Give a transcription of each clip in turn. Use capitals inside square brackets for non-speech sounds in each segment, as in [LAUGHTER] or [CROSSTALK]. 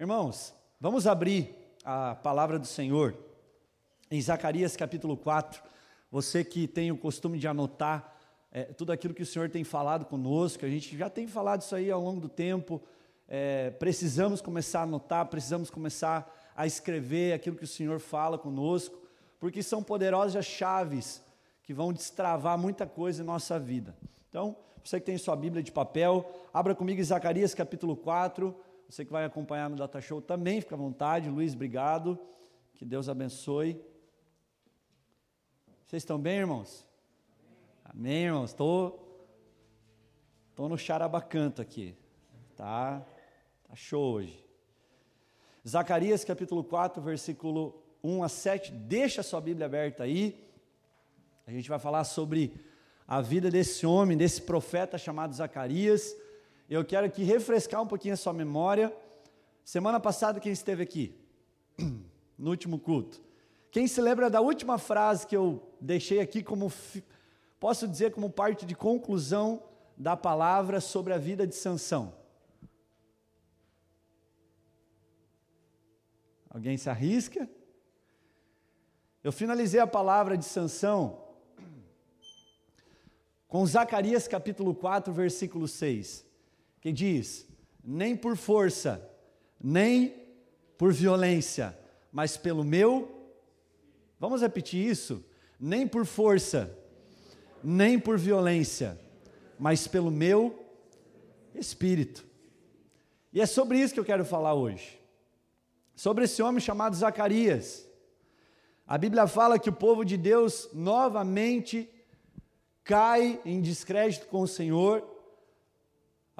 Irmãos, vamos abrir a palavra do Senhor em Zacarias capítulo 4. Você que tem o costume de anotar é, tudo aquilo que o Senhor tem falado conosco, a gente já tem falado isso aí ao longo do tempo. É, precisamos começar a anotar, precisamos começar a escrever aquilo que o Senhor fala conosco, porque são poderosas chaves que vão destravar muita coisa em nossa vida. Então, você que tem sua Bíblia de papel, abra comigo Zacarias capítulo 4. Você que vai acompanhar no Data Show também, fica à vontade. Luiz, obrigado. Que Deus abençoe. Vocês estão bem, irmãos? Amém, irmãos? Estou tô, tô no charabacanto aqui. Tá, tá show hoje. Zacarias capítulo 4, versículo 1 a 7. Deixa a sua Bíblia aberta aí. A gente vai falar sobre a vida desse homem, desse profeta chamado Zacarias. Eu quero aqui refrescar um pouquinho a sua memória. Semana passada, quem esteve aqui? [CLEARS THROAT] No último culto. Quem se lembra da última frase que eu deixei aqui como, posso dizer, como parte de conclusão da palavra sobre a vida de Sansão? Alguém se arrisca? Eu finalizei a palavra de Sansão [CLEARS THROAT] com Zacarias capítulo 4, versículo 6, que diz: Nem por força, nem por violência, mas pelo meu. Vamos repetir isso? Nem por força, nem por violência, mas pelo meu espírito. E é sobre isso que eu quero falar hoje. Sobre esse homem chamado Zacarias. A Bíblia fala que o povo de Deus novamente cai em descrédito com o Senhor.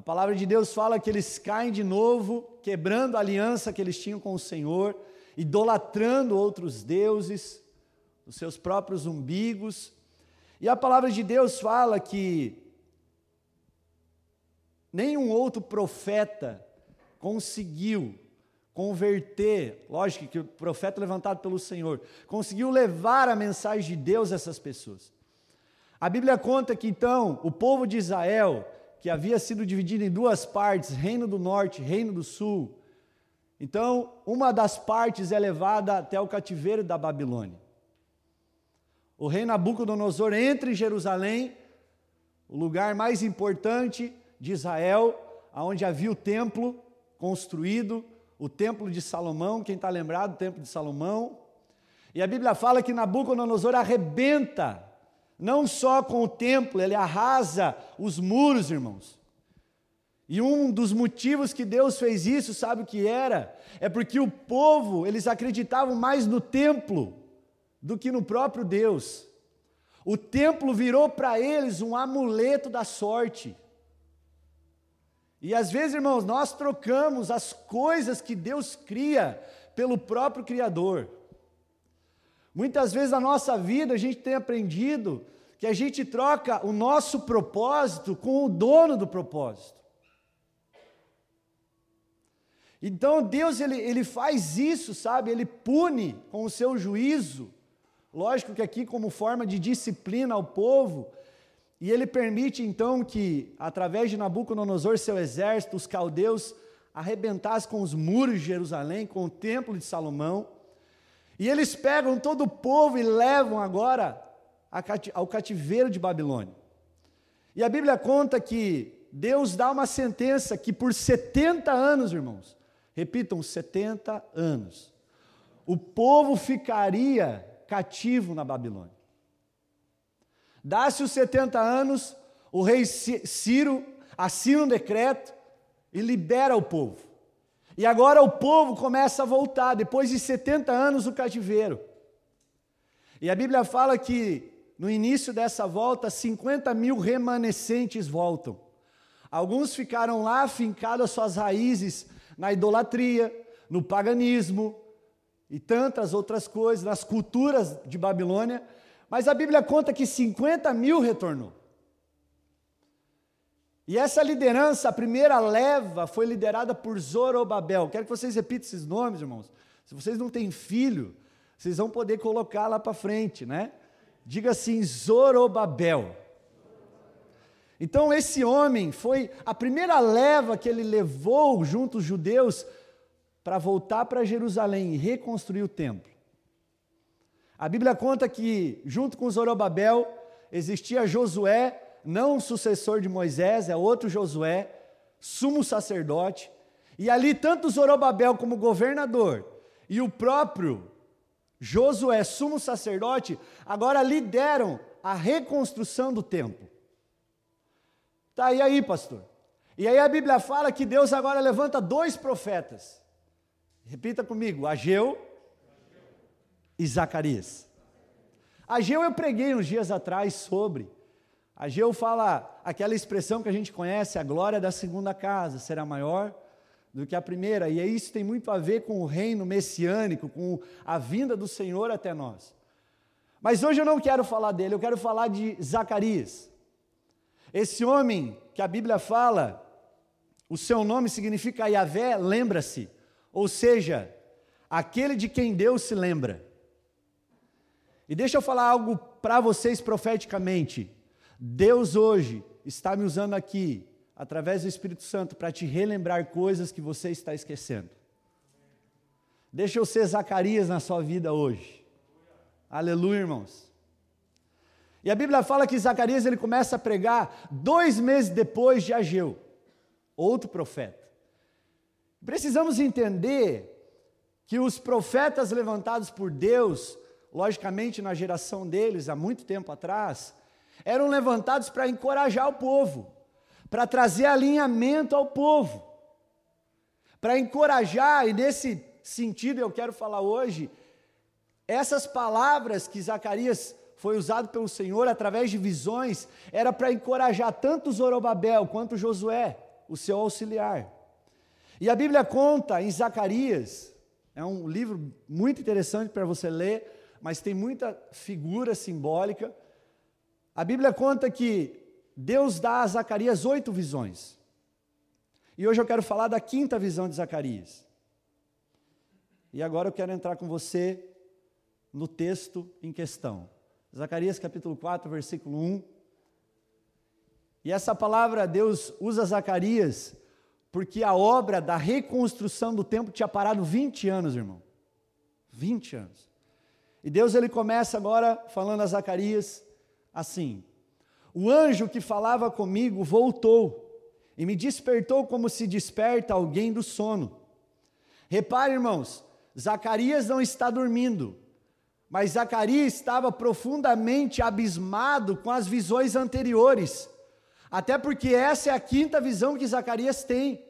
A palavra de Deus fala que eles caem de novo, quebrando a aliança que eles tinham com o Senhor, idolatrando outros deuses, os seus próprios umbigos. E a palavra de Deus fala que nenhum outro profeta conseguiu converter, lógico que o profeta levantado pelo Senhor, conseguiu levar a mensagem de Deus a essas pessoas. A Bíblia conta que então o povo de Israel, que havia sido dividido em duas partes, reino do norte, reino do sul, então uma das partes é levada até o cativeiro da Babilônia. O rei Nabucodonosor entra em Jerusalém, o lugar mais importante de Israel, onde havia o templo construído, o templo de Salomão, quem está lembrado, o templo de Salomão. E a Bíblia fala que Nabucodonosor arrebenta não só com o templo, ele arrasa os muros, irmãos. E um dos motivos que Deus fez isso, sabe o que era? É porque o povo, eles acreditavam mais no templo do que no próprio Deus. O templo virou para eles um amuleto da sorte. E às vezes, irmãos, nós trocamos as coisas que Deus cria pelo próprio Criador. Muitas vezes na nossa vida a gente tem aprendido que a gente troca o nosso propósito com o dono do propósito. Então Deus ele, ele faz isso, sabe? Ele pune com o seu juízo. Lógico que aqui como forma de disciplina ao povo, e ele permite então que, através de Nabucodonosor, seu exército, os caldeus arrebentassem com os muros de Jerusalém, com o templo de Salomão. E eles pegam todo o povo e levam agora ao cativeiro de Babilônia. E a Bíblia conta que Deus dá uma sentença que por 70 anos, irmãos, repitam, 70 anos, o povo ficaria cativo na Babilônia. Dá-se os 70 anos, o rei Ciro assina um decreto e libera o povo. E agora o povo começa a voltar, depois de 70 anos do cativeiro. E a Bíblia fala que no início dessa volta, 50 mil remanescentes voltam. Alguns ficaram lá fincados as suas raízes na idolatria, no paganismo e tantas outras coisas, nas culturas de Babilônia, mas a Bíblia conta que 50 mil retornou. E essa liderança, a primeira leva, foi liderada por Zorobabel. Quero que vocês repitam esses nomes, irmãos. Se vocês não têm filho, vocês vão poder colocar lá para frente, né? Diga assim: Zorobabel. Então, esse homem foi a primeira leva que ele levou junto os judeus para voltar para Jerusalém e reconstruir o templo. A Bíblia conta que, junto com Zorobabel, existia Josué, não sucessor de Moisés, é outro Josué, sumo sacerdote, e ali tanto Zorobabel como governador e o próprio Josué, sumo sacerdote, agora lideram a reconstrução do templo. Tá, e aí, pastor? E aí a Bíblia fala que Deus agora levanta dois profetas. Repita comigo: Ageu e Zacarias. Ageu eu preguei uns dias atrás sobre. Ageu fala aquela expressão que a gente conhece, a glória da segunda casa será maior do que a primeira, e isso tem muito a ver com o reino messiânico, com a vinda do Senhor até nós. Mas hoje eu não quero falar dele, eu quero falar de Zacarias. Esse homem que a Bíblia fala, o seu nome significa Yahvé, lembra-se, ou seja, aquele de quem Deus se lembra. E deixa eu falar algo para vocês profeticamente. Deus hoje está me usando aqui através do Espírito Santo, para te relembrar coisas que você está esquecendo. Deixa eu ser Zacarias na sua vida hoje. Aleluia, irmãos. E a Bíblia fala que Zacarias ele começa a pregar dois meses depois de Ageu, outro profeta. Precisamos entender que os profetas levantados por Deus, logicamente na geração deles, há muito tempo atrás, eram levantados para encorajar o povo para trazer alinhamento ao povo, para encorajar, e nesse sentido eu quero falar hoje, essas palavras que Zacarias foi usado pelo Senhor através de visões, era para encorajar tanto Zorobabel quanto Josué, o seu auxiliar. E a Bíblia conta em Zacarias, é um livro muito interessante para você ler, mas tem muita figura simbólica. A Bíblia conta que Deus dá a Zacarias oito visões. E hoje eu quero falar da quinta visão de Zacarias. E agora eu quero entrar com você no texto em questão. Zacarias capítulo 4, versículo 1. E essa palavra Deus usa Zacarias porque a obra da reconstrução do templo tinha parado 20 anos, irmão. 20 anos. E Deus ele começa agora falando a Zacarias assim: o anjo que falava comigo voltou e me despertou como se desperta alguém do sono. Repare, irmãos, Zacarias não está dormindo, mas Zacarias estava profundamente abismado com as visões anteriores, até porque essa é a quinta visão que Zacarias tem.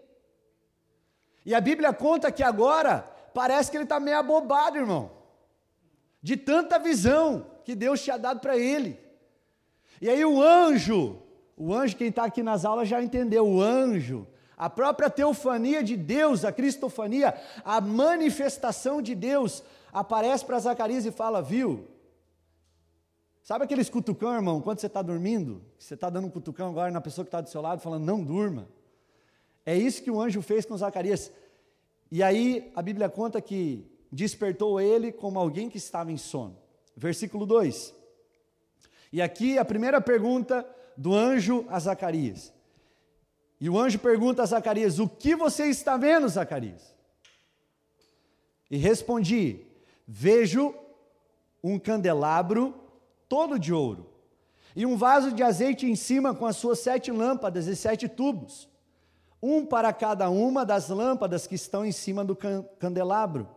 E a Bíblia conta que agora parece que ele está meio abobado, irmão, de tanta visão que Deus tinha dado para ele. E aí o anjo, o anjo, quem está aqui nas aulas já entendeu, o anjo, a própria teofania de Deus, a cristofania, a manifestação de Deus, aparece para Zacarias e fala: Viu? Sabe aqueles cutucão, irmão, quando você está dormindo? Você está dando um cutucão agora na pessoa que está do seu lado, falando: Não durma. É isso que o anjo fez com Zacarias. E aí a Bíblia conta que despertou ele como alguém que estava em sono. Versículo 2: e aqui a primeira pergunta do anjo a Zacarias. E o anjo pergunta a Zacarias: O que você está vendo, Zacarias? E respondi: Vejo um candelabro todo de ouro, e um vaso de azeite em cima com as suas sete lâmpadas e sete tubos, um para cada uma das lâmpadas que estão em cima do candelabro.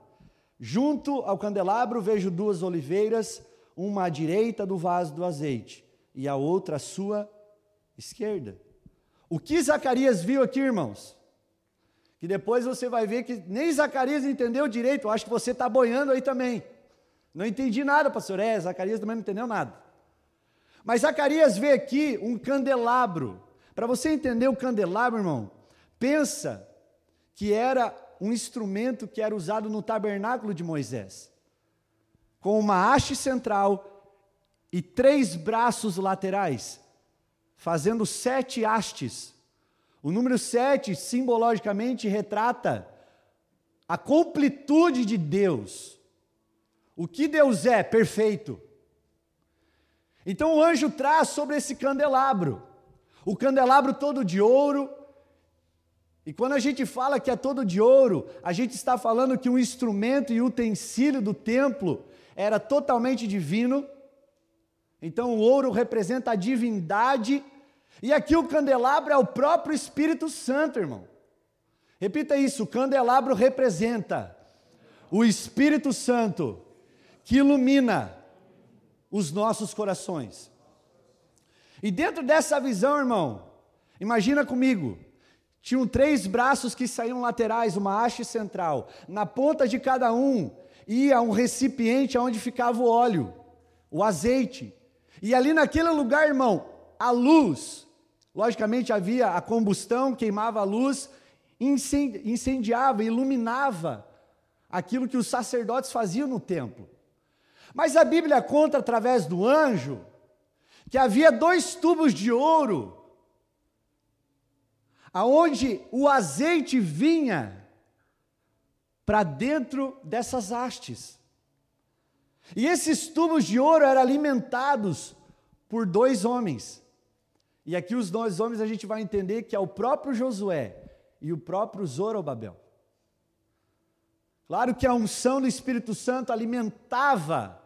Junto ao candelabro vejo duas oliveiras uma à direita do vaso do azeite e a outra à sua esquerda. O que Zacarias viu aqui, irmãos? Que depois você vai ver que nem Zacarias entendeu direito, eu acho que você está boiando aí também. Não entendi nada, pastor. É, Zacarias também não entendeu nada. Mas Zacarias vê aqui um candelabro. Para você entender o candelabro, irmão, pensa que era um instrumento que era usado no tabernáculo de Moisés com uma haste central e três braços laterais, fazendo sete hastes. O número sete, simbologicamente, retrata a completude de Deus. O que Deus é, perfeito. Então o anjo traz sobre esse candelabro, o candelabro todo de ouro, E quando a gente fala que é todo de ouro, a gente está falando que o instrumento e utensílio do templo era totalmente divino. Então o ouro representa a divindade, e aqui o candelabro é o próprio Espírito Santo, irmão. Repita isso: o candelabro representa o Espírito Santo que ilumina os nossos corações. E dentro dessa visão, irmão, imagina comigo, tinham três braços que saíam laterais, uma haste central. Na ponta de cada um ia um recipiente onde ficava o óleo, o azeite. E ali naquele lugar, irmão, a luz, logicamente havia a combustão, queimava a luz, incendiava, iluminava aquilo que os sacerdotes faziam no templo. Mas a Bíblia conta através do anjo que havia dois tubos de ouro aonde o azeite vinha para dentro dessas hastes. E esses tubos de ouro eram alimentados por dois homens. E aqui os dois homens a gente vai entender que é o próprio Josué e o próprio Zorobabel. Claro que a unção do Espírito Santo alimentava.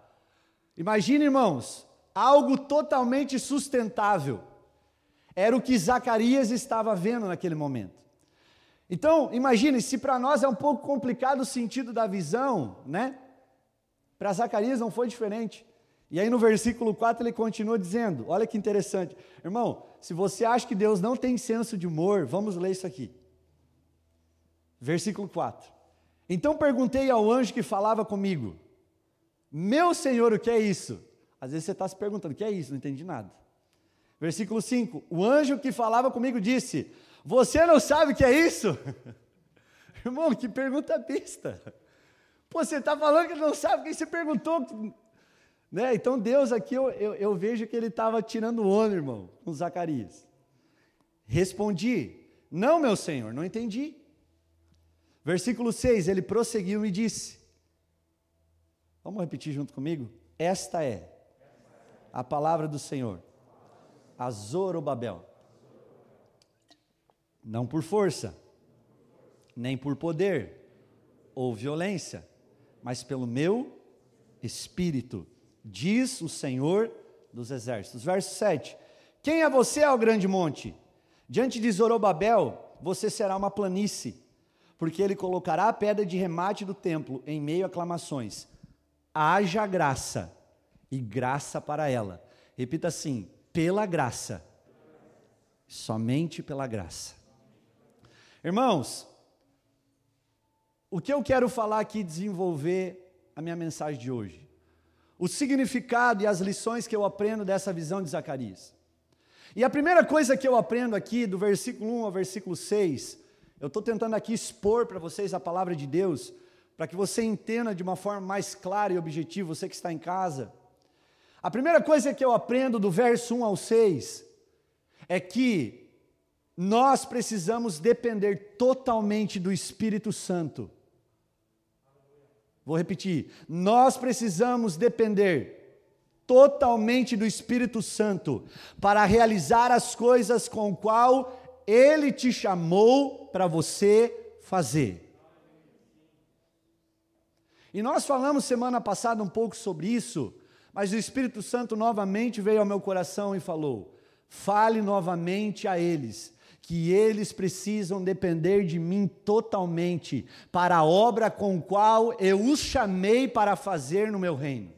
Imagine, irmãos, algo totalmente sustentável. Era o que Zacarias estava vendo naquele momento. Então, imagine, se para nós é um pouco complicado o sentido da visão, né? Para Zacarias não foi diferente. E aí no versículo 4 ele continua dizendo: olha que interessante. Irmão, se você acha que Deus não tem senso de humor, vamos ler isso aqui. Versículo 4. Então perguntei ao anjo que falava comigo: Meu senhor, o que é isso? Às vezes você está se perguntando: o que é isso? Não entendi nada. Versículo 5: O anjo que falava comigo disse: Você não sabe o que é isso? [LAUGHS] Irmão, que pergunta besta. Pô, você está falando que não sabe, quem você perguntou? Né? Então Deus aqui, eu, eu, eu vejo que ele estava tirando o ono, irmão, com Zacarias. Respondi: Não, meu senhor, não entendi. Versículo 6, ele prosseguiu e disse: Vamos repetir junto comigo? Esta é a palavra do Senhor a Zorobabel. Não por força, nem por poder ou violência, mas pelo meu espírito, diz o Senhor dos exércitos. Verso 7. Quem é você, ao grande monte? Diante de Zorobabel, você será uma planície, porque ele colocará a pedra de remate do templo em meio a aclamações. Haja graça e graça para ela. Repita assim: pela graça. Somente pela graça. Irmãos, o que eu quero falar aqui, desenvolver a minha mensagem de hoje? O significado e as lições que eu aprendo dessa visão de Zacarias. E a primeira coisa que eu aprendo aqui, do versículo 1 ao versículo 6, eu estou tentando aqui expor para vocês a palavra de Deus, para que você entenda de uma forma mais clara e objetiva, você que está em casa. A primeira coisa que eu aprendo do verso 1 ao 6 é que nós precisamos depender totalmente do Espírito Santo. Vou repetir. Nós precisamos depender totalmente do Espírito Santo para realizar as coisas com o qual ele te chamou para você fazer. E nós falamos semana passada um pouco sobre isso, mas o Espírito Santo novamente veio ao meu coração e falou: fale novamente a eles, que eles precisam depender de mim totalmente para a obra com qual eu os chamei para fazer no meu reino.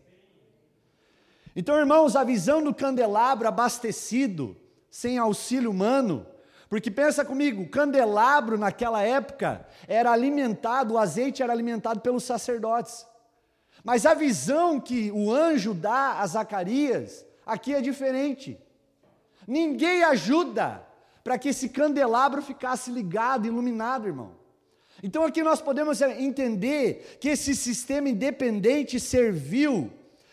Então, irmãos, a visão do candelabro abastecido, sem auxílio humano, porque pensa comigo, o candelabro naquela época era alimentado, o azeite era alimentado pelos sacerdotes. Mas a visão que o anjo dá a Zacarias aqui é diferente. Ninguém ajuda para que esse candelabro ficasse ligado, iluminado, irmão. Então aqui nós podemos entender que esse sistema independente serviu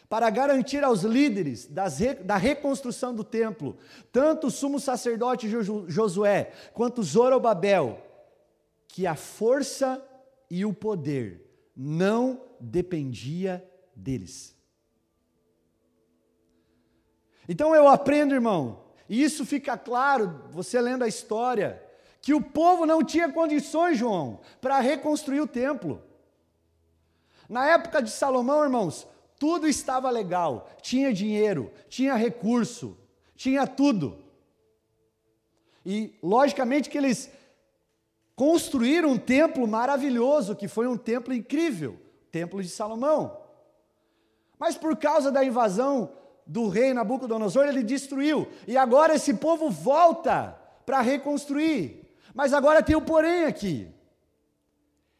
para garantir aos líderes das, da reconstrução do templo, tanto o sumo sacerdote Josué quanto Zorobabel, que a força e o poder não dependia deles. Então eu aprendo, irmão, e isso fica claro, você lendo a história, que o povo não tinha condições, João, para reconstruir o templo. Na época de Salomão, irmãos, tudo estava legal, tinha dinheiro, tinha recurso, tinha tudo. E logicamente que eles construíram um templo maravilhoso, que foi um templo incrível, o templo de Salomão. Mas por causa da invasão do rei Nabucodonosor, ele destruiu. E agora esse povo volta para reconstruir. Mas agora tem o porém aqui.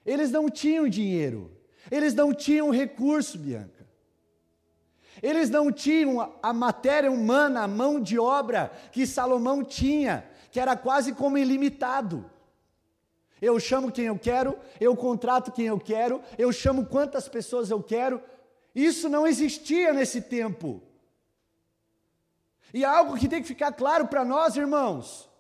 Eles não tinham dinheiro. Eles não tinham recurso, Bianca. Eles não tinham a matéria humana, a mão de obra que Salomão tinha, que era quase como ilimitado. Eu chamo quem eu quero, eu contrato quem eu quero, eu chamo quantas pessoas eu quero. Isso não existia nesse tempo. E algo que tem que ficar claro para nós, irmãos.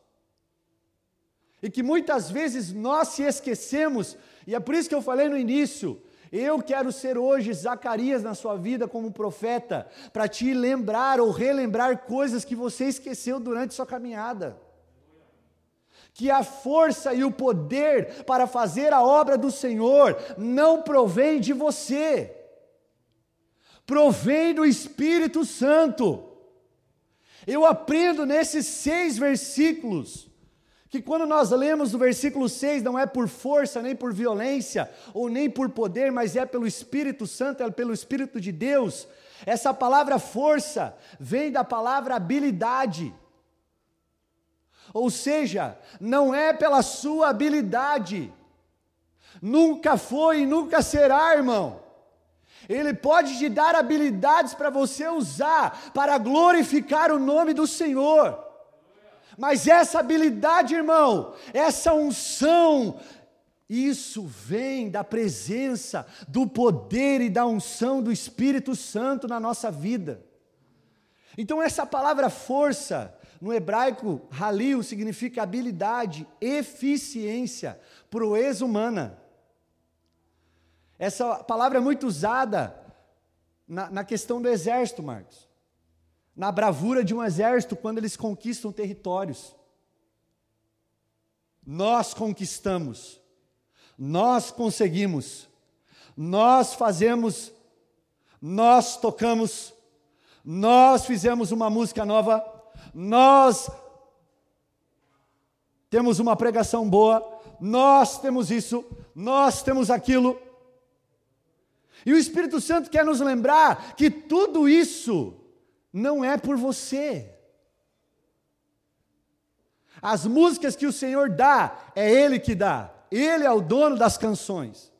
E que muitas vezes nós se esquecemos, e é por isso que eu falei no início, eu quero ser hoje Zacarias na sua vida como profeta, para te lembrar ou relembrar coisas que você esqueceu durante sua caminhada. Que a força e o poder para fazer a obra do Senhor não provém de você, provém do Espírito Santo. Eu aprendo nesses seis versículos que quando nós lemos o versículo 6, não é por força, nem por violência, ou nem por poder, mas é pelo Espírito Santo, é pelo Espírito de Deus. Essa palavra força vem da palavra habilidade. Ou seja, não é pela sua habilidade, nunca foi e nunca será, irmão. Ele pode te dar habilidades para você usar, para glorificar o nome do Senhor. Mas essa habilidade, irmão, essa unção, isso vem da presença, do poder e da unção do Espírito Santo na nossa vida. Então, essa palavra força, no hebraico, halil, significa habilidade, eficiência, proeza humana. Essa palavra é muito usada na, na questão do exército, Marcos. Na bravura de um exército quando eles conquistam territórios. Nós conquistamos, nós conseguimos, nós fazemos, nós tocamos, nós fizemos uma música nova, nós temos uma pregação boa, nós temos isso, nós temos aquilo. E o Espírito Santo quer nos lembrar que tudo isso não é por você. As músicas que o Senhor dá, é Ele que dá. Ele é o dono das canções.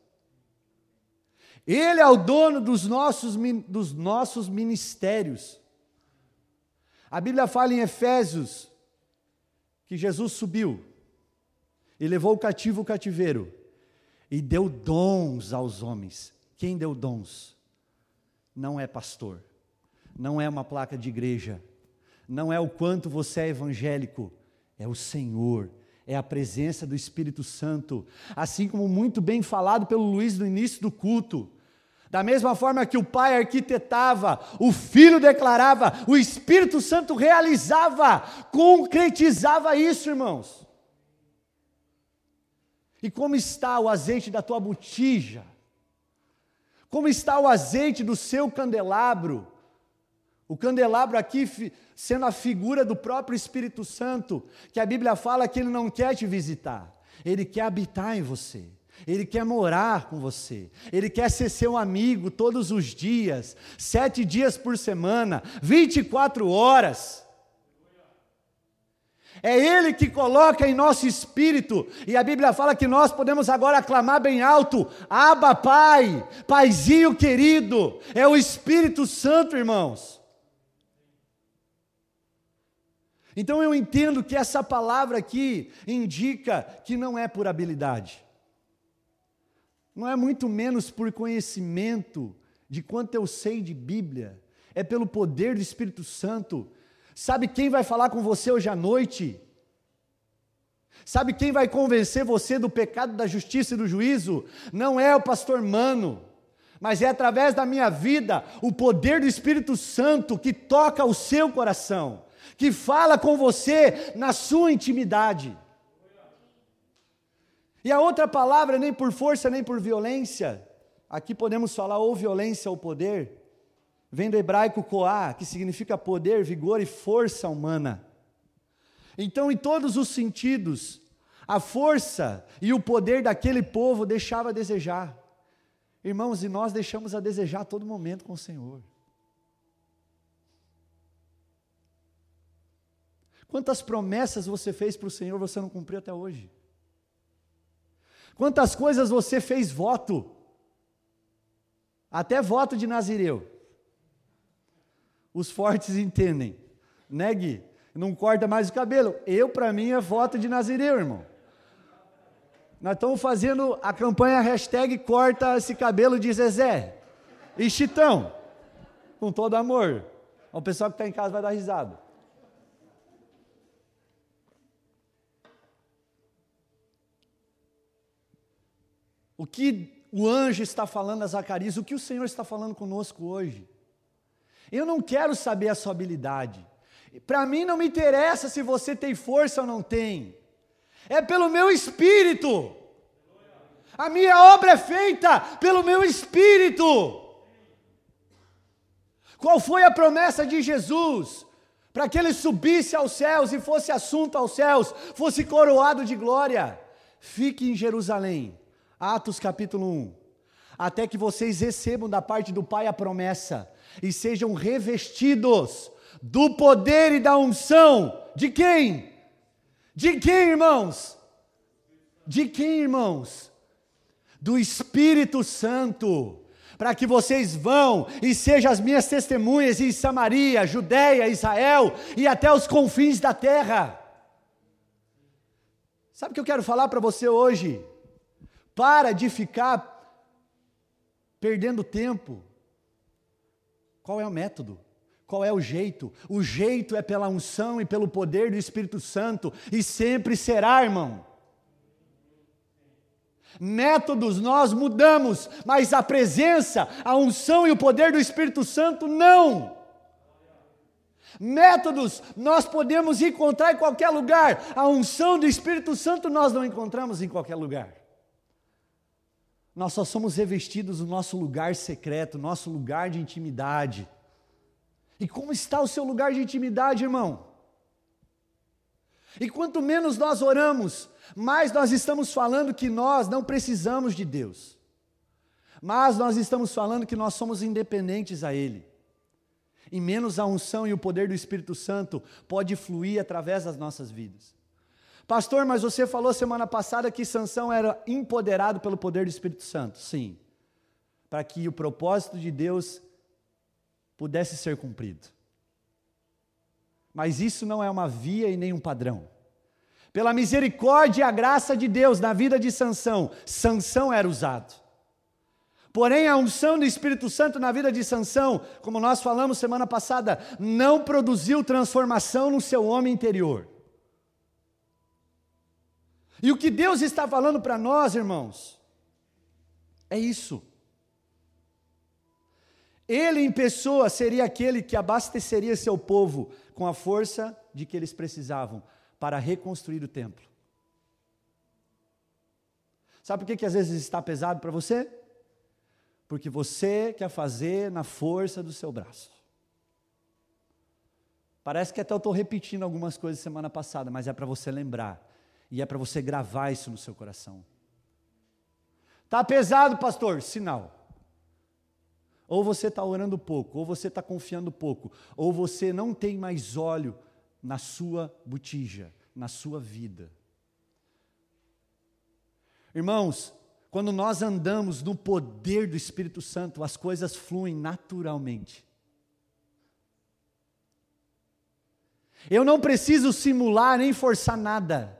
Ele é o dono dos nossos, dos nossos ministérios. A Bíblia fala em Efésios que Jesus subiu e levou o cativo o cativeiro e deu dons aos homens. Quem deu dons? Não é pastor não é uma placa de igreja, não é o quanto você é evangélico, é o Senhor, é a presença do Espírito Santo, assim como muito bem falado pelo Luiz no início do culto. Da mesma forma que o Pai arquitetava, o Filho declarava, o Espírito Santo realizava, concretizava isso, irmãos. E como está o azeite da tua botija? Como está o azeite do seu candelabro? O candelabro aqui sendo a figura do próprio Espírito Santo, que a Bíblia fala que ele não quer te visitar, ele quer habitar em você. Ele quer morar com você, Ele quer ser seu amigo todos os dias, sete dias por semana, 24 horas. É Ele que coloca em nosso espírito, e a Bíblia fala que nós podemos agora clamar bem alto: Abba, Pai, Paizinho querido, é o Espírito Santo, irmãos. Então eu entendo que essa palavra aqui indica que não é por habilidade, não é muito menos por conhecimento de quanto eu sei de Bíblia, é pelo poder do Espírito Santo. Sabe quem vai falar com você hoje à noite? Sabe quem vai convencer você do pecado, da justiça e do juízo? Não é o pastor Mano, mas é através da minha vida o poder do Espírito Santo que toca o seu coração que fala com você na sua intimidade. E a outra palavra, nem por força nem por violência, aqui podemos falar ou violência ou poder, vem do hebraico koá, que significa poder, vigor e força humana. Então, em todos os sentidos, a força e o poder daquele povo deixava a desejar. Irmãos, e nós deixamos a desejar a todo momento com o Senhor. Quantas promessas você fez para o Senhor você não cumpriu até hoje? Quantas coisas você fez voto? Até voto de Nazireu. Os fortes entendem. Né, Gui? Não corta mais o cabelo. Eu, para mim, é voto de Nazireu, irmão. Nós estamos fazendo a campanha hashtag corta esse cabelo de Zezé. E Chitão. Com todo amor. O pessoal que está em casa vai dar risada. O que o anjo está falando a Zacarias, o que o Senhor está falando conosco hoje. Eu não quero saber a sua habilidade. Para mim não me interessa se você tem força ou não tem. É pelo meu espírito. A minha obra é feita pelo meu espírito. Qual foi a promessa de Jesus? Para que ele subisse aos céus e fosse assunto aos céus, fosse coroado de glória. Fique em Jerusalém Atos capítulo 1. Até que vocês recebam da parte do Pai a promessa e sejam revestidos do poder e da unção de quem? De quem, irmãos? De quem, irmãos? Do Espírito Santo para que vocês vão e sejam as minhas testemunhas em Samaria, Judéia, Israel e até os confins da terra. Sabe o que eu quero falar para você hoje? Para de ficar perdendo tempo. Qual é o método? Qual é o jeito? O jeito é pela unção e pelo poder do Espírito Santo, e sempre será, irmão. Métodos nós mudamos, mas a presença, a unção e o poder do Espírito Santo não. Métodos nós podemos encontrar em qualquer lugar, a unção do Espírito Santo nós não encontramos em qualquer lugar. Nós só somos revestidos no nosso lugar secreto, nosso lugar de intimidade. E como está o seu lugar de intimidade, irmão? E quanto menos nós oramos, mais nós estamos falando que nós não precisamos de Deus. Mas nós estamos falando que nós somos independentes a Ele. E menos a unção e o poder do Espírito Santo pode fluir através das nossas vidas. Pastor, mas você falou semana passada que Sansão era empoderado pelo poder do Espírito Santo. Sim. Para que o propósito de Deus pudesse ser cumprido. Mas isso não é uma via e nem um padrão. Pela misericórdia e a graça de Deus na vida de Sansão, Sansão era usado. Porém, a unção do Espírito Santo na vida de Sansão, como nós falamos semana passada, não produziu transformação no seu homem interior. E o que Deus está falando para nós, irmãos, é isso. Ele em pessoa seria aquele que abasteceria seu povo com a força de que eles precisavam para reconstruir o templo. Sabe por que, que às vezes está pesado para você? Porque você quer fazer na força do seu braço. Parece que até eu estou repetindo algumas coisas semana passada, mas é para você lembrar e é para você gravar isso no seu coração. Tá pesado, pastor? Sinal. Ou você está orando pouco, ou você está confiando pouco, ou você não tem mais óleo na sua botija, na sua vida. Irmãos, quando nós andamos no poder do Espírito Santo, as coisas fluem naturalmente. Eu não preciso simular nem forçar nada.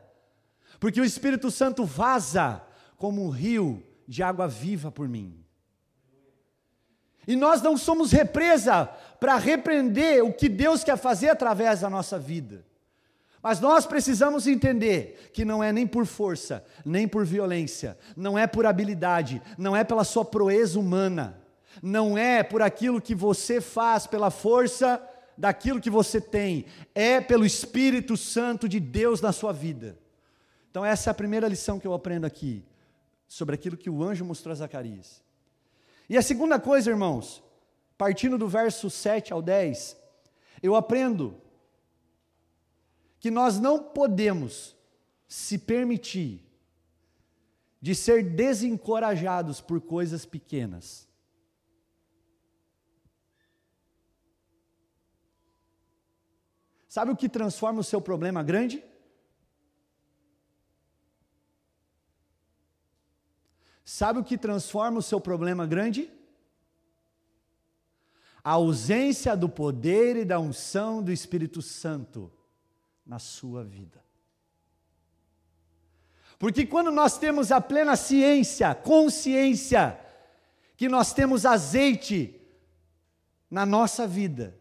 Porque o Espírito Santo vaza como um rio de água viva por mim. E nós não somos represa para repreender o que Deus quer fazer através da nossa vida. Mas nós precisamos entender que não é nem por força, nem por violência, não é por habilidade, não é pela sua proeza humana, não é por aquilo que você faz, pela força daquilo que você tem, é pelo Espírito Santo de Deus na sua vida. Então, essa é a primeira lição que eu aprendo aqui, sobre aquilo que o anjo mostrou a Zacarias. E a segunda coisa, irmãos, partindo do verso 7 ao 10, eu aprendo que nós não podemos se permitir de ser desencorajados por coisas pequenas. Sabe o que transforma o seu problema grande? Sabe o que transforma o seu problema grande? A ausência do poder e da unção do Espírito Santo na sua vida. Porque quando nós temos a plena ciência, consciência, que nós temos azeite na nossa vida,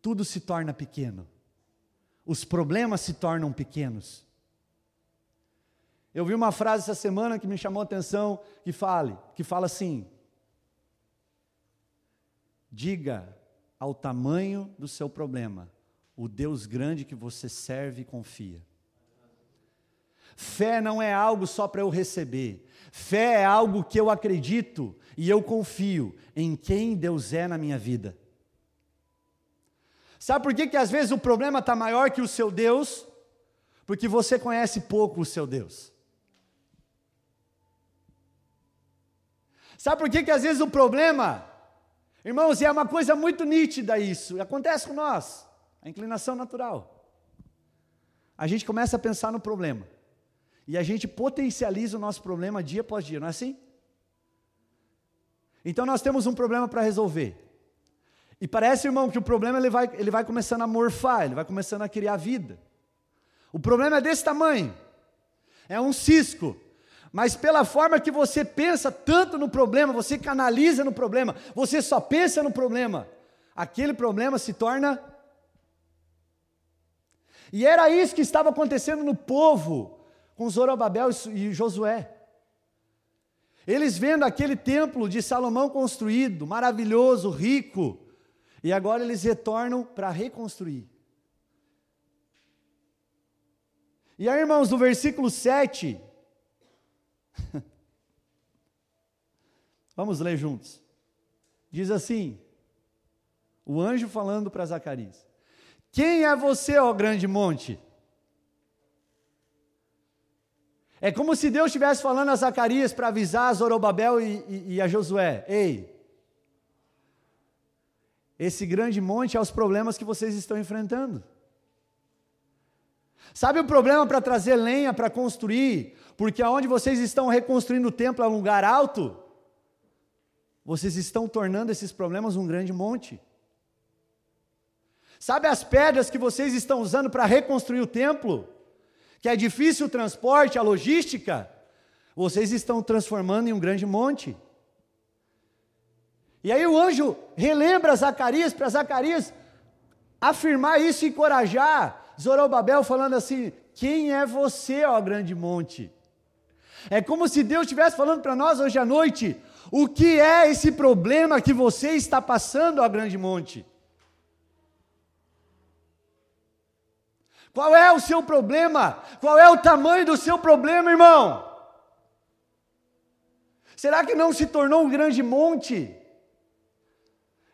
tudo se torna pequeno. Os problemas se tornam pequenos. Eu vi uma frase essa semana que me chamou a atenção, que fale, que fala assim: Diga ao tamanho do seu problema, o Deus grande que você serve e confia. Fé não é algo só para eu receber. Fé é algo que eu acredito e eu confio em quem Deus é na minha vida. Sabe por que, que às vezes o problema está maior que o seu Deus? Porque você conhece pouco o seu Deus. Sabe por que, que às vezes o problema, irmãos, é uma coisa muito nítida isso, acontece com nós, a inclinação natural. A gente começa a pensar no problema. E a gente potencializa o nosso problema dia após dia, não é assim? Então nós temos um problema para resolver. E parece, irmão, que o problema ele vai, ele vai começando a morfar, ele vai começando a criar vida. O problema é desse tamanho. É um cisco. Mas pela forma que você pensa tanto no problema, você canaliza no problema, você só pensa no problema, aquele problema se torna. E era isso que estava acontecendo no povo com Zorobabel e Josué. Eles vendo aquele templo de Salomão construído, maravilhoso, rico, e agora eles retornam para reconstruir. E aí, irmãos, no versículo 7, [LAUGHS] vamos ler juntos. Diz assim: o anjo falando para Zacarias: Quem é você, ó grande monte? É como se Deus estivesse falando a Zacarias para avisar a Zorobabel e, e, e a Josué: Ei, esse grande monte é os problemas que vocês estão enfrentando. Sabe o problema para trazer lenha para construir? Porque aonde vocês estão reconstruindo o templo é um lugar alto, vocês estão tornando esses problemas um grande monte. Sabe as pedras que vocês estão usando para reconstruir o templo? que é difícil o transporte, a logística, vocês estão transformando em um grande monte. E aí o anjo relembra Zacarias, para Zacarias afirmar isso e encorajar Zorobabel, falando assim: Quem é você, ó grande monte? É como se Deus estivesse falando para nós hoje à noite: O que é esse problema que você está passando, ó grande monte? Qual é o seu problema? Qual é o tamanho do seu problema, irmão? Será que não se tornou um grande monte?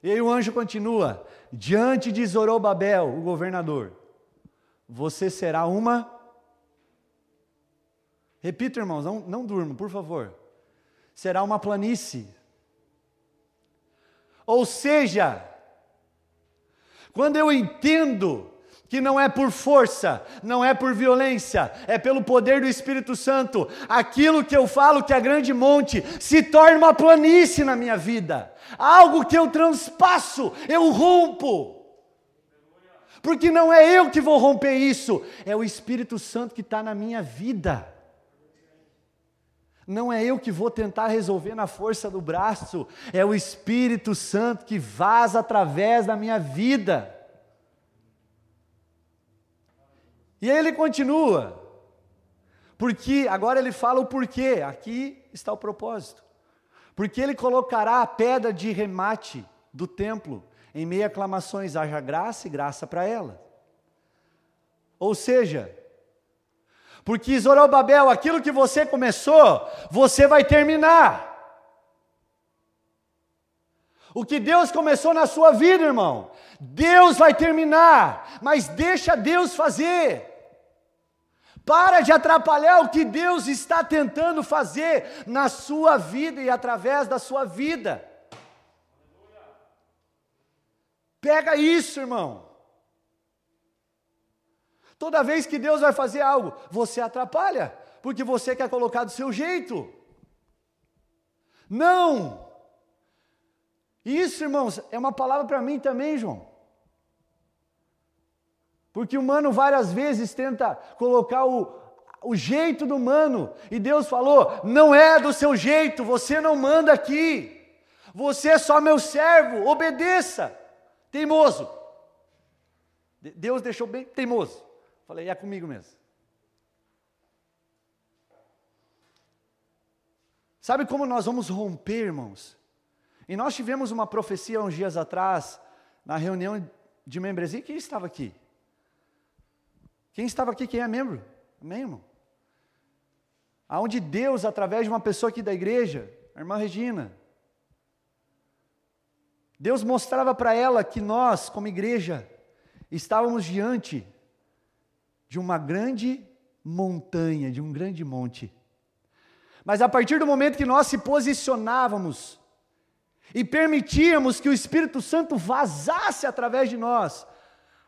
E aí o anjo continua: diante de Zorobabel, o governador, você será uma. Repito, irmãos, não, não durmam, por favor. Será uma planície. Ou seja, quando eu entendo que não é por força, não é por violência, é pelo poder do Espírito Santo. Aquilo que eu falo que é grande monte se torna uma planície na minha vida, algo que eu transpasso, eu rompo. Porque não é eu que vou romper isso, é o Espírito Santo que está na minha vida. Não é eu que vou tentar resolver na força do braço, é o Espírito Santo que vaza através da minha vida. E aí ele continua, porque agora ele fala o porquê, aqui está o propósito. Porque ele colocará a pedra de remate do templo em meio a aclamações, haja graça e graça para ela. Ou seja, Porque Zorobabel, aquilo que você começou, você vai terminar. O que Deus começou na sua vida, irmão, Deus vai terminar, mas deixa Deus fazer. Para de atrapalhar o que Deus está tentando fazer na sua vida e através da sua vida. Pega isso, irmão. Toda vez que Deus vai fazer algo, você atrapalha, porque você quer colocar do seu jeito. Não! Isso, irmãos, é uma palavra para mim também, João. Porque o humano várias vezes tenta colocar o, o jeito do humano, e Deus falou: não é do seu jeito, você não manda aqui, você é só meu servo, obedeça, teimoso. Deus deixou bem teimoso. Falei, é comigo mesmo. Sabe como nós vamos romper, irmãos? E nós tivemos uma profecia uns dias atrás, na reunião de membresia. Quem estava aqui? Quem estava aqui? Quem é membro? Amém, irmão? Aonde Deus, através de uma pessoa aqui da igreja, a irmã Regina, Deus mostrava para ela que nós, como igreja, estávamos diante de uma grande montanha, de um grande monte. Mas a partir do momento que nós se posicionávamos e permitíamos que o Espírito Santo vazasse através de nós,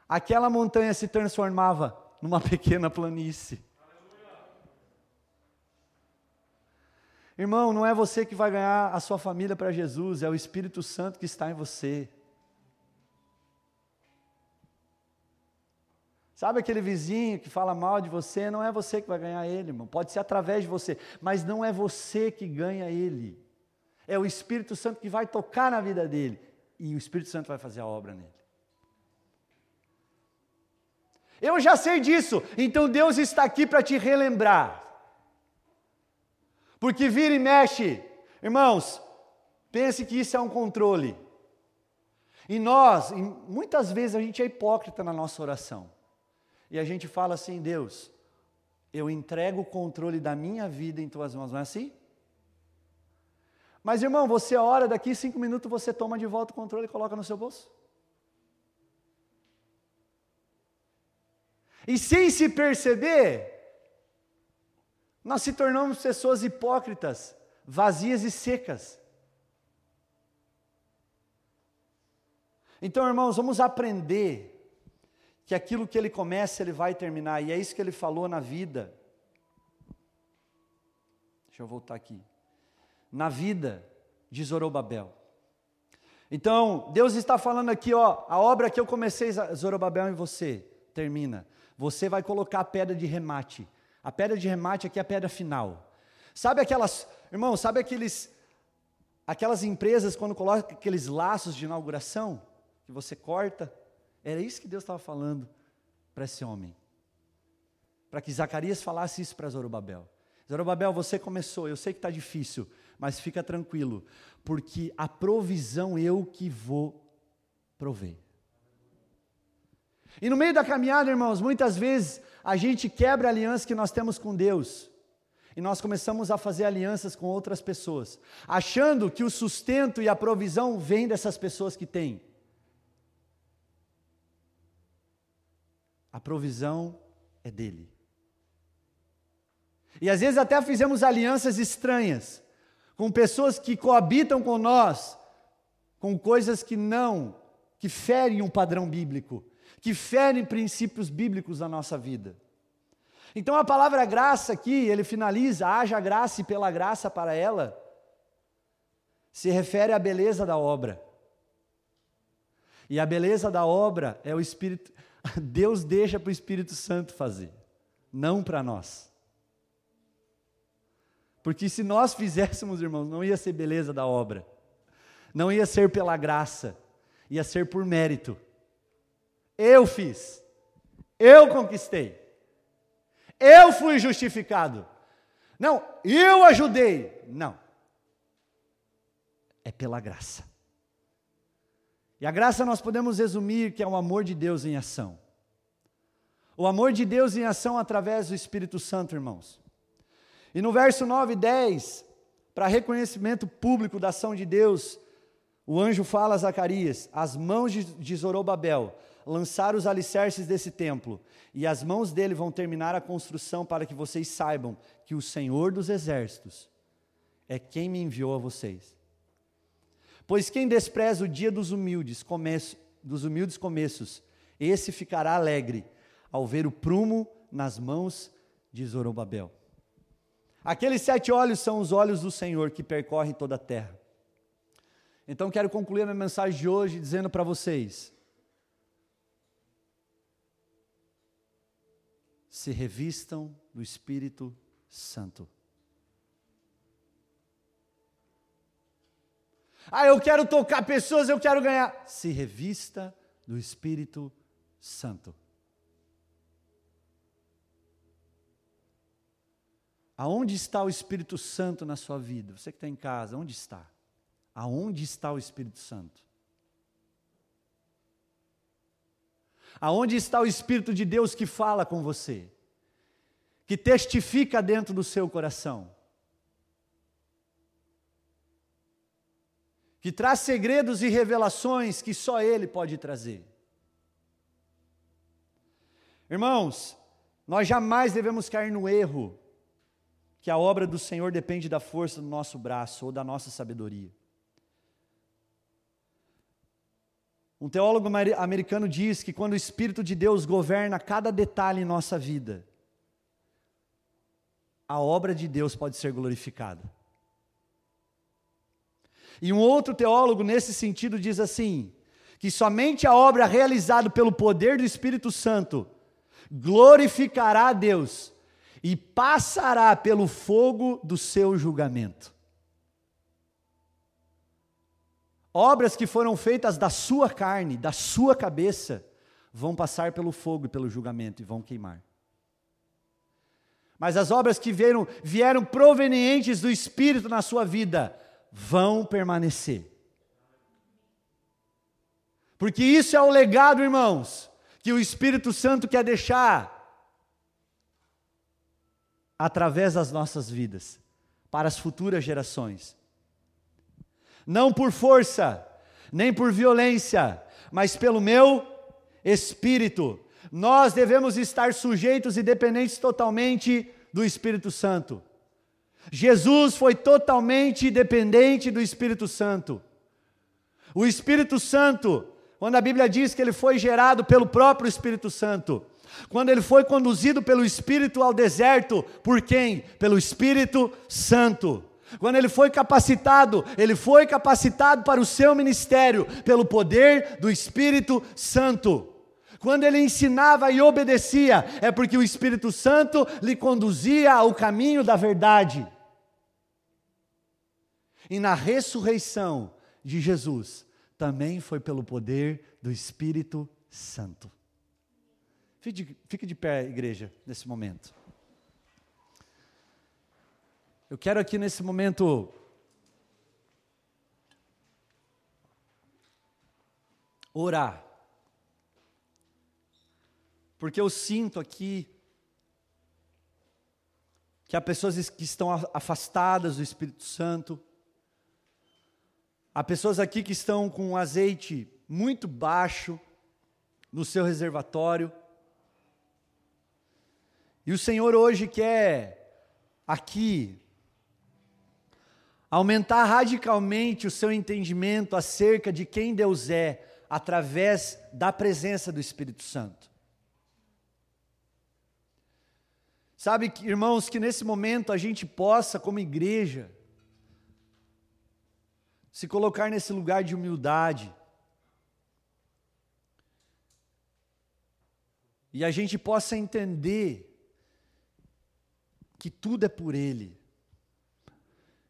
aquela montanha se transformava numa [LAUGHS] pequena planície. Irmão, não é você que vai ganhar a sua família para Jesus, é o Espírito Santo que está em você. Sabe aquele vizinho que fala mal de você? Não é você que vai ganhar ele, irmão. Pode ser através de você, mas não é você que ganha ele. É o Espírito Santo que vai tocar na vida dele e o Espírito Santo vai fazer a obra nele. Eu já sei disso, então Deus está aqui para te relembrar. Porque vira e mexe, irmãos, pense que isso é um controle. E nós, muitas vezes a gente é hipócrita na nossa oração e a gente fala assim: Deus, eu entrego o controle da minha vida em tuas mãos, não é assim? Mas irmão, você ora, daqui cinco minutos você toma de volta o controle e coloca no seu bolso. E sem se perceber, nós se tornamos pessoas hipócritas, vazias e secas. Então, irmãos, vamos aprender que aquilo que ele começa, ele vai terminar, e é isso que ele falou na vida. Deixa eu voltar aqui. Na vida de Zorobabel. Então, Deus está falando aqui, ó, a obra que eu comecei, Zorobabel, em você, termina. Você vai colocar a pedra de remate. A pedra de remate aqui é a pedra final. Sabe aquelas, irmão, sabe aqueles, aquelas empresas quando colocam aqueles laços de inauguração, que você corta, era isso que Deus estava falando para esse homem. Para que Zacarias falasse isso para Zorobabel. Zorobabel, você começou, eu sei que está difícil, mas fica tranquilo, porque a provisão eu que vou prover. E no meio da caminhada, irmãos, muitas vezes a gente quebra a aliança que nós temos com Deus. E nós começamos a fazer alianças com outras pessoas, achando que o sustento e a provisão vêm dessas pessoas que têm. A provisão é dele. E às vezes até fizemos alianças estranhas com pessoas que coabitam com nós, com coisas que não, que ferem um padrão bíblico, que ferem princípios bíblicos na nossa vida. Então a palavra graça aqui, ele finaliza, haja graça e pela graça para ela, se refere à beleza da obra. E a beleza da obra é o Espírito, [LAUGHS] Deus deixa para o Espírito Santo fazer, não para nós. Porque se nós [LAUGHS] fizéssemos, irmãos, não ia ser beleza da obra, não ia ser pela graça, ia ser por mérito. Eu fiz, eu conquistei, eu fui justificado. Não, eu ajudei. Não. É pela graça. E a graça nós podemos resumir que é o amor de Deus em ação. O amor de Deus em ação através do Espírito Santo, irmãos. E no verso 9 e 10, para reconhecimento público da ação de Deus, o anjo fala a Zacarias: As mãos de Zorobabel lançaram os alicerces desse templo, e as mãos dele vão terminar a construção, para que vocês saibam que o Senhor dos exércitos é quem me enviou a vocês. Pois quem despreza o dia dos humildes, começo, dos humildes começos, esse ficará alegre ao ver o prumo nas mãos de Zorobabel. Aqueles sete olhos são os olhos do Senhor que percorrem toda a terra. Então quero concluir a minha mensagem de hoje dizendo para vocês: se revistam do Espírito Santo. Ah, eu quero tocar pessoas, eu quero ganhar. Se revista do Espírito Santo. Aonde está o Espírito Santo na sua vida? Você que está em casa, onde está? Aonde está o Espírito Santo? Aonde está o Espírito de Deus que fala com você? Que testifica dentro do seu coração? Que traz segredos e revelações que só Ele pode trazer. Irmãos, nós jamais devemos cair no erro que a obra do Senhor depende da força do nosso braço ou da nossa sabedoria. Um teólogo americano diz que quando o Espírito de Deus governa cada detalhe em nossa vida, a obra de Deus pode ser glorificada. E um outro teólogo, nesse sentido, diz assim: que somente a obra realizada pelo poder do Espírito Santo glorificará a Deus e passará pelo fogo do seu julgamento. Obras que foram feitas da sua carne, da sua cabeça, vão passar pelo fogo e pelo julgamento e vão queimar. Mas as obras que vieram, vieram provenientes do Espírito na sua vida vão permanecer. Porque isso é o legado, irmãos, que o Espírito Santo quer deixar através das nossas vidas, para as futuras gerações. Não por força, nem por violência, mas pelo meu espírito. Nós devemos estar sujeitos e dependentes totalmente do Espírito Santo. Jesus foi totalmente dependente do Espírito Santo. O Espírito Santo, quando a Bíblia diz que ele foi gerado pelo próprio Espírito Santo, quando ele foi conduzido pelo Espírito ao deserto, por quem? Pelo Espírito Santo. Quando ele foi capacitado, ele foi capacitado para o seu ministério pelo poder do Espírito Santo. Quando ele ensinava e obedecia, é porque o Espírito Santo lhe conduzia ao caminho da verdade. E na ressurreição de Jesus, também foi pelo poder do Espírito Santo. Fique de, fique de pé, igreja, nesse momento. Eu quero aqui nesse momento orar. Porque eu sinto aqui que há pessoas que estão afastadas do Espírito Santo. Há pessoas aqui que estão com um azeite muito baixo no seu reservatório. E o Senhor hoje quer aqui aumentar radicalmente o seu entendimento acerca de quem Deus é através da presença do Espírito Santo. Sabe, irmãos, que nesse momento a gente possa, como igreja, se colocar nesse lugar de humildade. E a gente possa entender que tudo é por Ele.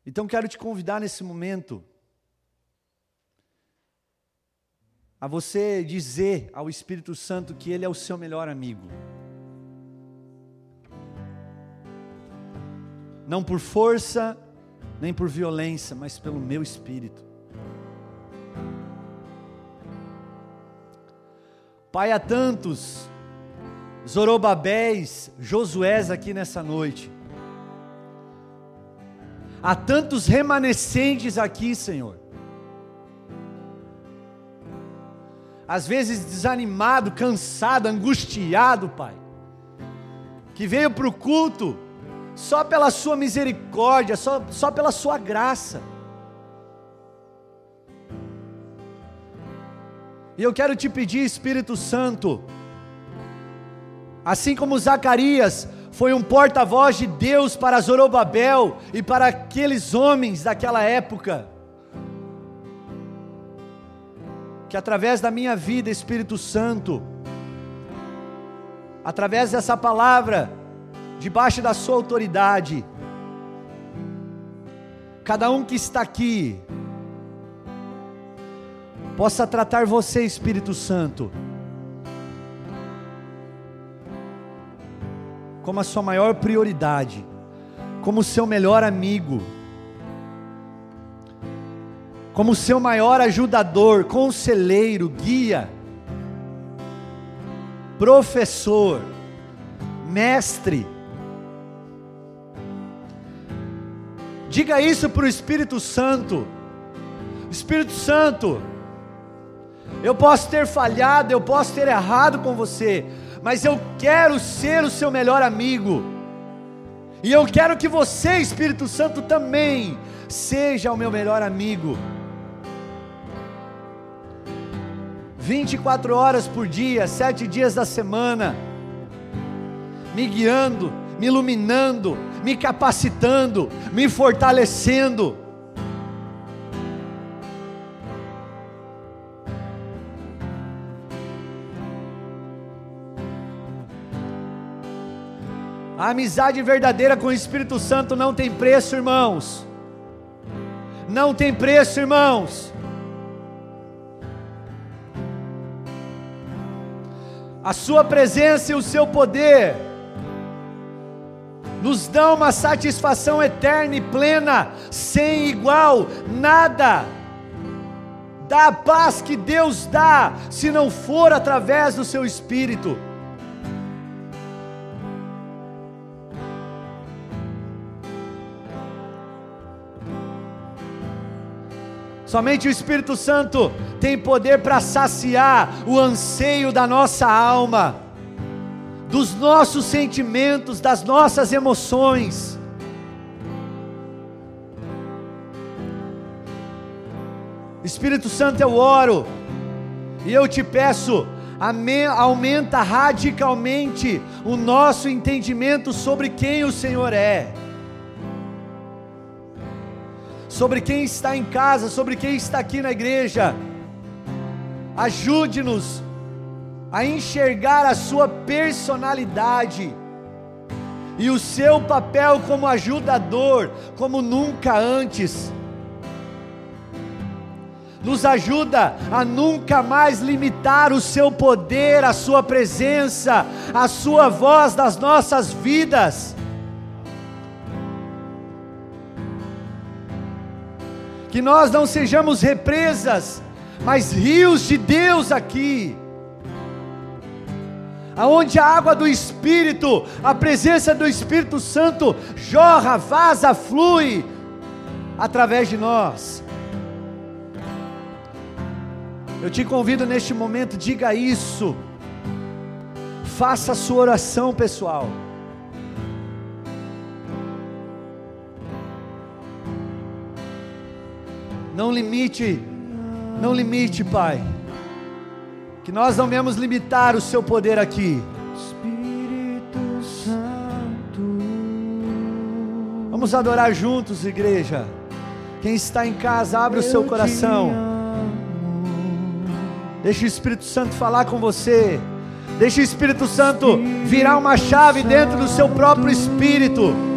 Então quero te convidar nesse momento a você dizer ao Espírito Santo que Ele é o seu melhor amigo. Não por força, nem por violência, mas pelo meu espírito. Pai, há tantos Zorobabéis, Josués aqui nessa noite. Há tantos remanescentes aqui, Senhor. Às vezes desanimado, cansado, angustiado, Pai. Que veio para o culto só pela Sua misericórdia, só, só pela Sua graça. E eu quero te pedir, Espírito Santo, assim como Zacarias foi um porta-voz de Deus para Zorobabel e para aqueles homens daquela época, que através da minha vida, Espírito Santo, através dessa palavra, debaixo da sua autoridade, cada um que está aqui, possa tratar você, Espírito Santo, como a sua maior prioridade, como o seu melhor amigo, como o seu maior ajudador, conselheiro, guia, professor, mestre. Diga isso para o Espírito Santo. Espírito Santo, eu posso ter falhado, eu posso ter errado com você, mas eu quero ser o seu melhor amigo. E eu quero que você, Espírito Santo, também seja o meu melhor amigo. 24 horas por dia, sete dias da semana, me guiando, me iluminando, me capacitando, me fortalecendo. A amizade verdadeira com o Espírito Santo não tem preço, irmãos. Não tem preço, irmãos. A Sua presença e o Seu poder nos dão uma satisfação eterna e plena, sem igual, nada da paz que Deus dá, se não for através do Seu Espírito. Somente o Espírito Santo tem poder para saciar o anseio da nossa alma, dos nossos sentimentos, das nossas emoções. Espírito Santo, eu oro e eu te peço, aumenta radicalmente o nosso entendimento sobre quem o Senhor é sobre quem está em casa, sobre quem está aqui na igreja. Ajude-nos a enxergar a sua personalidade e o seu papel como ajudador, como nunca antes. Nos ajuda a nunca mais limitar o seu poder, a sua presença, a sua voz das nossas vidas. Que nós não sejamos represas, mas rios de Deus aqui, aonde a água do Espírito, a presença do Espírito Santo jorra, vaza, flui através de nós. Eu te convido neste momento, diga isso, faça a sua oração pessoal. Não limite, não limite, Pai. Que nós não venhamos limitar o seu poder aqui. Espírito Santo. Vamos adorar juntos, igreja. Quem está em casa, abre o seu coração. Deixa o Espírito Santo falar com você. Deixa o Espírito Santo virar uma chave dentro do seu próprio espírito